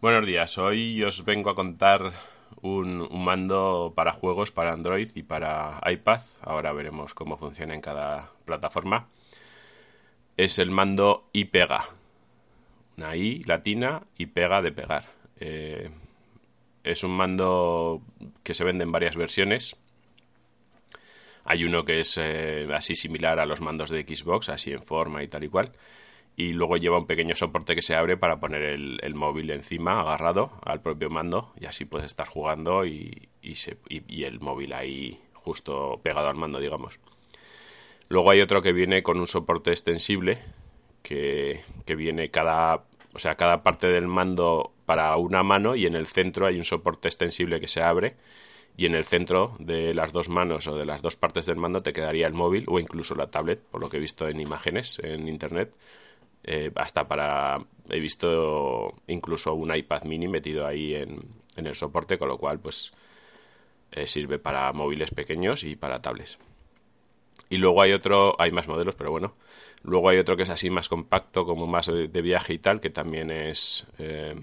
Buenos días, hoy os vengo a contar un, mando para juegos para Android y para iPad. Ahora veremos cómo funciona en cada plataforma. Es el mando iPega. Una I latina y pega de pegar. Eh, es un mando que se vende en varias versiones. Hay uno que es eh, así similar a los mandos de Xbox, así en forma y tal y cual y luego lleva un pequeño soporte que se abre para poner el, móvil encima, agarrado al propio mando, y así puedes estar jugando y, y, el móvil ahí justo pegado al mando, digamos. Luego hay otro que viene con un soporte extensible, que, que viene cada, o sea, cada parte del mando para una mano y en el centro hay un soporte extensible que se abre y en el centro de las dos manos o de las dos partes del mando te quedaría el móvil o incluso la tablet, por lo que he visto en imágenes en internet eh, hasta para he visto incluso un iPad mini metido ahí en, el soporte con lo cual pues eh, sirve para móviles pequeños y para tablets. Y luego hay otro hay más modelos pero bueno. Luego hay otro que es así más compacto como más de, viaje y tal que también es eh,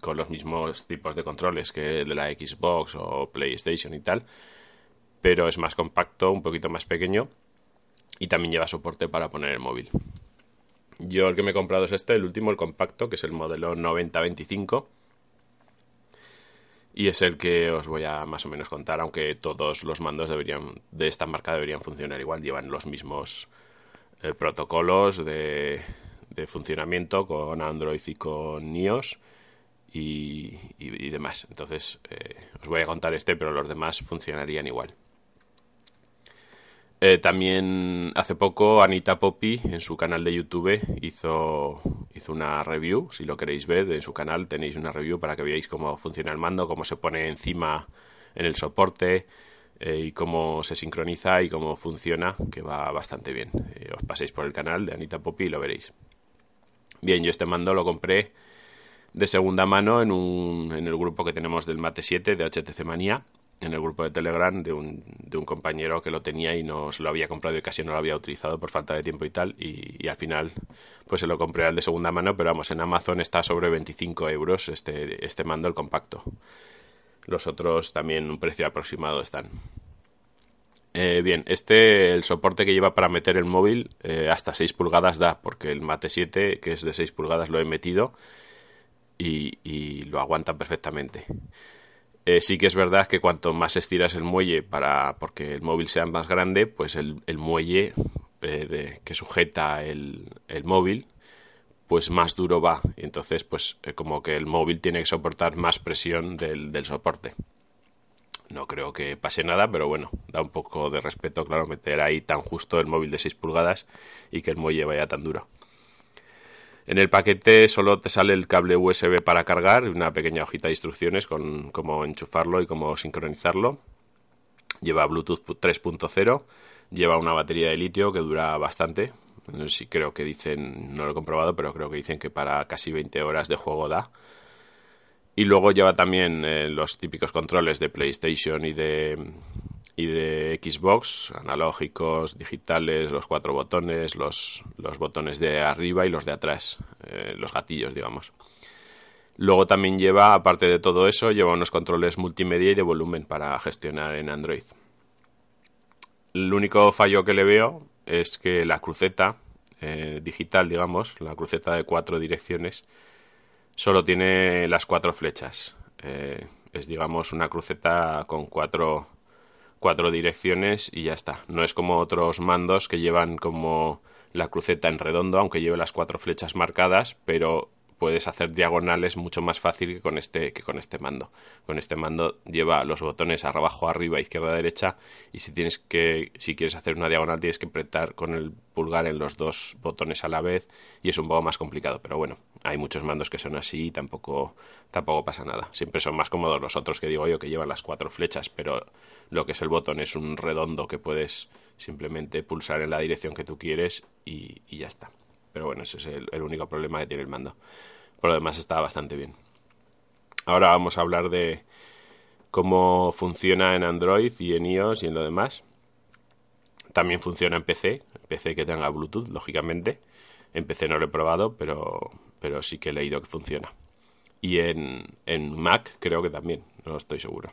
con los mismos tipos de controles que el de la Xbox o PlayStation y tal pero es más compacto un poquito más pequeño y también lleva soporte para poner el móvil yo el que me he comprado es este, el último, el compacto, que es el modelo 9025. Y es el que os voy a más o menos contar, aunque todos los mandos deberían, de esta marca deberían funcionar igual. Llevan los mismos eh, protocolos de, funcionamiento con Android y con iOS y, demás. Entonces, eh, os voy a contar este, pero los demás funcionarían igual. Eh, también hace poco Anita Poppy en su canal de YouTube hizo, hizo una review. Si lo queréis ver, en su canal tenéis una review para que veáis cómo funciona el mando, cómo se pone encima en el soporte eh, y cómo se sincroniza y cómo funciona, que va bastante bien. Eh, os paséis por el canal de Anita Poppy y lo veréis. Bien, yo este mando lo compré de segunda mano en, un, en el grupo que tenemos del Mate 7 de HTC Manía en el grupo de Telegram de un, de un compañero que lo tenía y no se lo había comprado y casi no lo había utilizado por falta de tiempo y tal. Y, al final, pues se lo compré al de segunda mano, pero vamos, en Amazon está sobre 25 euros este, este mando, el compacto. Los otros también un precio aproximado están. Eh, bien, este, el soporte que lleva para meter el móvil eh, hasta 6 pulgadas da, porque el Mate 7, que es de 6 pulgadas, lo he metido y, y lo aguanta perfectamente. Eh, sí que es verdad que cuanto más estiras el muelle para porque el móvil sea más grande, pues el, muelle eh, que sujeta el, móvil, pues más duro va. Y entonces, pues eh, como que el móvil tiene que soportar más presión del, del soporte. No creo que pase nada, pero bueno, da un poco de respeto, claro, meter ahí tan justo el móvil de 6 pulgadas y que el muelle vaya tan duro. En el paquete solo te sale el cable USB para cargar y una pequeña hojita de instrucciones con cómo enchufarlo y cómo sincronizarlo. Lleva Bluetooth 3.0, lleva una batería de litio que dura bastante. No sé si creo que dicen, no lo he comprobado, pero creo que dicen que para casi 20 horas de juego da. Y luego lleva también eh, los típicos controles de PlayStation y de, y de Xbox, analógicos, digitales, los cuatro botones, los, los botones de arriba y los de atrás, eh, los gatillos, digamos. Luego también lleva, aparte de todo eso, lleva unos controles multimedia y de volumen para gestionar en Android. El único fallo que le veo es que la cruceta eh, digital, digamos, la cruceta de cuatro direcciones, solo tiene las cuatro flechas. Eh, es, digamos, una cruceta con cuatro cuatro direcciones y ya está. No es como otros mandos que llevan como la cruceta en redondo, aunque lleve las cuatro flechas marcadas, pero puedes hacer diagonales mucho más fácil que con este que con este mando. Con este mando lleva los botones abajo, arriba, izquierda, derecha y si tienes que si quieres hacer una diagonal tienes que apretar con el pulgar en los dos botones a la vez y es un poco más complicado, pero bueno, hay muchos mandos que son así y tampoco tampoco pasa nada. Siempre son más cómodos los otros que digo yo que llevan las cuatro flechas, pero lo que es el botón es un redondo que puedes simplemente pulsar en la dirección que tú quieres y, ya está. Pero bueno, ese es el único problema que tiene el mando. Por lo demás está bastante bien. Ahora vamos a hablar de cómo funciona en Android y en iOS y en lo demás. También funciona en PC, PC que tenga Bluetooth, lógicamente. En PC no lo he probado, pero, pero sí que he leído que funciona. Y en, en Mac creo que también, no estoy seguro.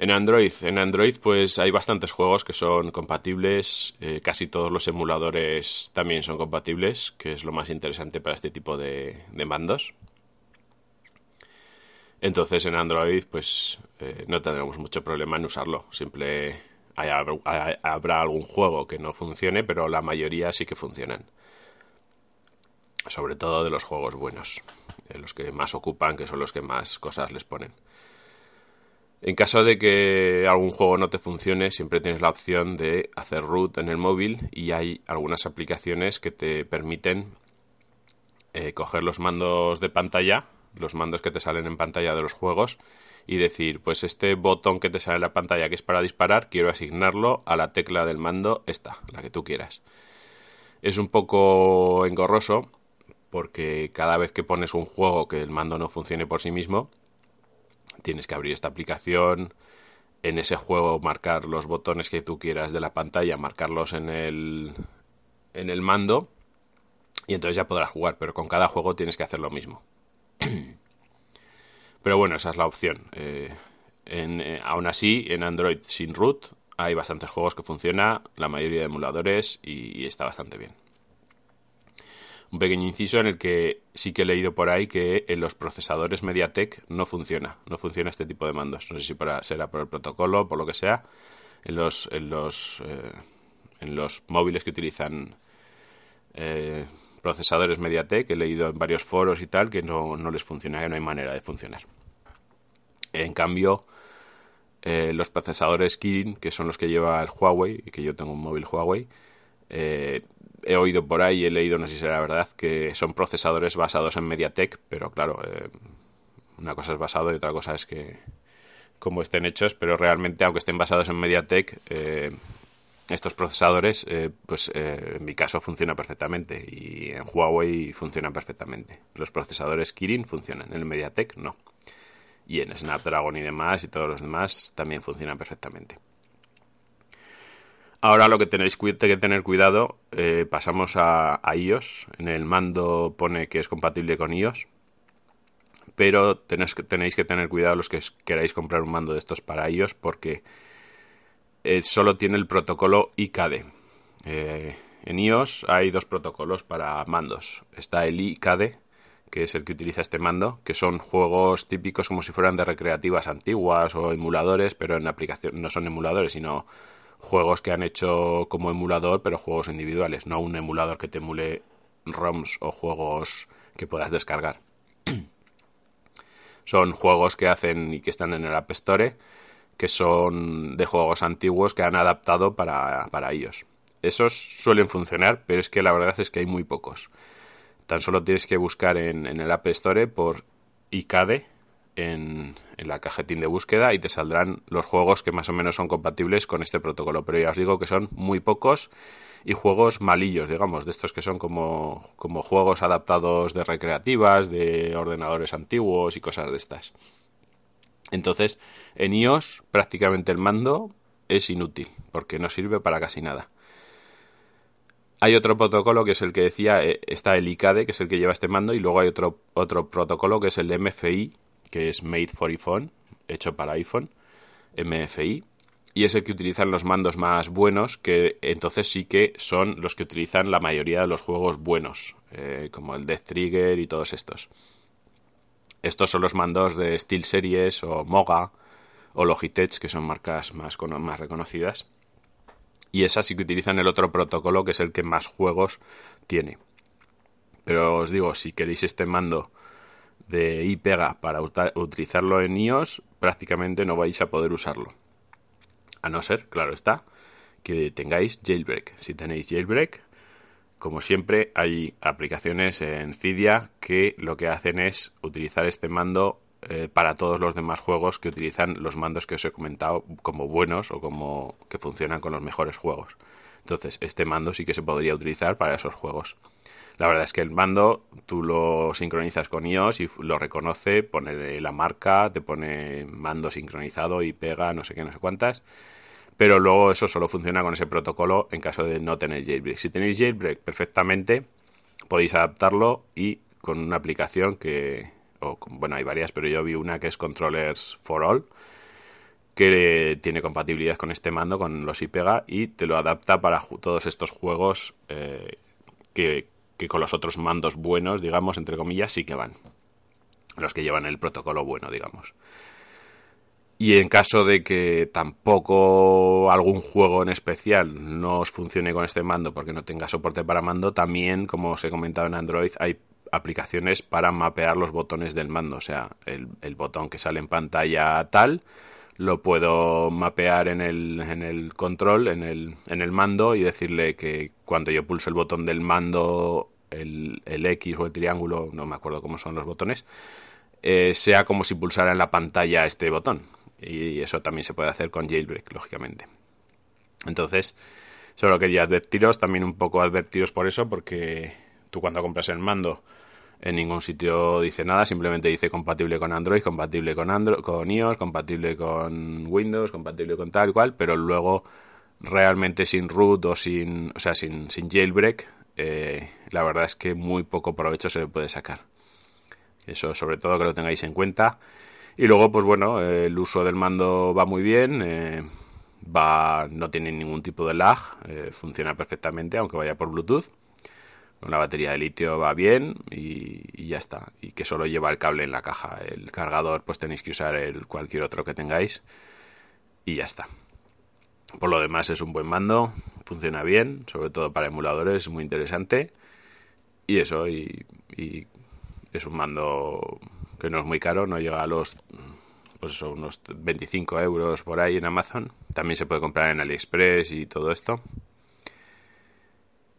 En Android, en Android pues hay bastantes juegos que son compatibles, eh, casi todos los emuladores también son compatibles, que es lo más interesante para este tipo de, mandos. Entonces en Android pues eh, no tendremos mucho problema en usarlo, simple habrá algún juego que no funcione, pero la mayoría sí que funcionan. Sobre todo de los juegos buenos, de los que más ocupan, que son los que más cosas les ponen. En caso de que algún juego no te funcione, siempre tienes la opción de hacer root en el móvil y hay algunas aplicaciones que te permiten eh, coger los mandos de pantalla, los mandos que te salen en pantalla de los juegos y decir, pues este botón que te sale en la pantalla que es para disparar, quiero asignarlo a la tecla del mando esta, la que tú quieras. Es un poco engorroso porque cada vez que pones un juego que el mando no funcione por sí mismo, tienes que abrir esta aplicación, en ese juego marcar los botones que tú quieras de la pantalla, marcarlos en el, en el mando y entonces ya podrás jugar, pero con cada juego tienes que hacer lo mismo. pero bueno, esa es la opción. Eh, eh, aún así, en Android sin root hay bastantes juegos que funciona, la mayoría de emuladores y está bastante bien un pequeño inciso en el que sí que he leído por ahí que en los procesadores MediaTek no funciona, no funciona este tipo de mandos. No sé si será por el protocolo, por lo que sea. En los, en los, eh, en los móviles que utilizan eh, procesadores MediaTek, he leído en varios foros y tal que no, les funciona, que no hay manera de funcionar. En cambio, eh, los procesadores Kirin, que son los que lleva el Huawei, que yo tengo un móvil Huawei, eh, he oído por ahí, he leído, no sé si será verdad, que son procesadores basados en MediaTek, pero claro, eh, una cosa es basado y otra cosa es que cómo estén hechos, pero realmente aunque estén basados en MediaTek, eh, estos procesadores, eh, pues en mi caso funciona perfectamente y en Huawei funcionan perfectamente. Los procesadores Kirin funcionan, en MediaTek no. Y en Snapdragon y demás y todos los demás también funcionan perfectamente. Ahora lo que tenéis que tener cuidado, eh, pasamos a, iOS. En el mando pone que es compatible con iOS. Pero tenéis que, tener cuidado los que queráis comprar un mando de estos para iOS porque eh, solo tiene el protocolo IKD. Eh, en iOS hay dos protocolos para mandos. Está el IKD, que es el que utiliza este mando, que son juegos típicos como si fueran de recreativas antiguas o emuladores, pero en aplicación no son emuladores, sino juegos que han hecho como emulador, pero juegos individuales, no un emulador que te emule ROMs o juegos que puedas descargar. son juegos que hacen y que están en el App Store, que son de juegos antiguos que han adaptado para, para ellos. Esos suelen funcionar, pero es que la verdad es que hay muy pocos. Tan solo tienes que buscar en, en el App Store por ICADE, en, la cajetín de búsqueda y te saldrán los juegos que más o menos son compatibles con este protocolo. Pero ya os digo que son muy pocos y juegos malillos, digamos, de estos que son como, como juegos adaptados de recreativas, de ordenadores antiguos y cosas de estas. Entonces, en iOS prácticamente el mando es inútil porque no sirve para casi nada. Hay otro protocolo que es el que decía, eh, está el ICADE, que es el que lleva este mando, y luego hay otro, otro protocolo que es el MFI, que es Made for iPhone, hecho para iPhone, MFI, y es el que utilizan los mandos más buenos, que entonces sí que son los que utilizan la mayoría de los juegos buenos, eh, como el Death Trigger y todos estos. Estos son los mandos de SteelSeries o Moga o Logitech, que son marcas más, más reconocidas. Y esas sí que utilizan el otro protocolo, que es el que más juegos tiene Pero os digo, si queréis este mando de iPega para utilizarlo en iOS, prácticamente no vais a poder usarlo. A no ser, claro está, que tengáis jailbreak. Si tenéis jailbreak, como siempre, hay aplicaciones en Cydia que lo que hacen es utilizar este mando eh, para todos los demás juegos que utilizan los mandos que os he comentado como buenos o como que funcionan con los mejores juegos. Entonces, este mando sí que se podría utilizar para esos juegos. La verdad es que el mando tú lo sincronizas con iOS y lo reconoce, pone la marca, te pone mando sincronizado y pega no sé qué, no sé cuántas. Pero luego eso solo funciona con ese protocolo en caso de no tener jailbreak. Si tenéis jailbreak perfectamente, podéis adaptarlo y con una aplicación que, bueno, hay varias, pero yo vi una que es Controllers for All, que tiene compatibilidad con este mando, con los IPEGA, y te lo adapta para todos estos juegos eh, que, que con los otros mandos buenos, digamos, entre comillas, sí que van. Los que llevan el protocolo bueno, digamos. Y en caso de que tampoco algún juego en especial no os funcione con este mando porque no tenga soporte para mando, también, como os he comentado en Android, hay aplicaciones para mapear los botones del mando. O sea, el, el botón que sale en pantalla tal, lo puedo mapear en el, en el control, en el, en el mando y decirle que cuando yo pulso el botón del mando, el, el X o el triángulo, no me acuerdo cómo son los botones, eh, sea como si pulsara en la pantalla este botón. Y eso también se puede hacer con jailbreak, lógicamente. Entonces, solo quería advertiros, también un poco advertiros por eso, porque tú cuando compras el mando en ningún sitio dice nada, simplemente dice compatible con Android, compatible con Android, con iOS, compatible con Windows, compatible con tal cual, pero luego realmente sin root o sin, o sea, sin, sin jailbreak, eh, la verdad es que muy poco provecho se le puede sacar. Eso sobre todo que lo tengáis en cuenta. Y luego, pues bueno, el uso del mando va muy bien, eh, va, no tiene ningún tipo de lag, eh, funciona perfectamente, aunque vaya por Bluetooth una batería de litio va bien y, ya está. Y que solo lleva el cable en la caja. El cargador, pues tenéis que usar el cualquier otro que tengáis. Y ya está. Por lo demás es un buen mando, funciona bien, sobre todo para emuladores, es muy interesante. Y eso, y, es un mando que no es muy caro, no llega a los pues eso, unos 25 euros por ahí en Amazon. También se puede comprar en AliExpress y todo esto.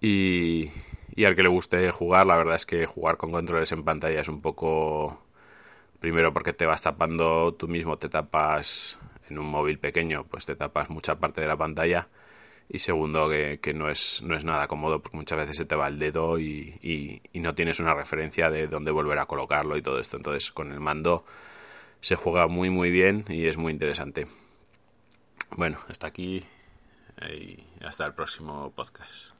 Y, y al que le guste jugar, la verdad es que jugar con controles en pantalla es un poco... Primero porque te vas tapando tú mismo, te tapas en un móvil pequeño, pues te tapas mucha parte de la pantalla. Y segundo, que, no, es, no es nada cómodo porque muchas veces se te va el dedo y, y, no tienes una referencia de dónde volver a colocarlo y todo esto. Entonces con el mando se juega muy muy bien y es muy interesante. Bueno, hasta aquí y hasta el próximo podcast.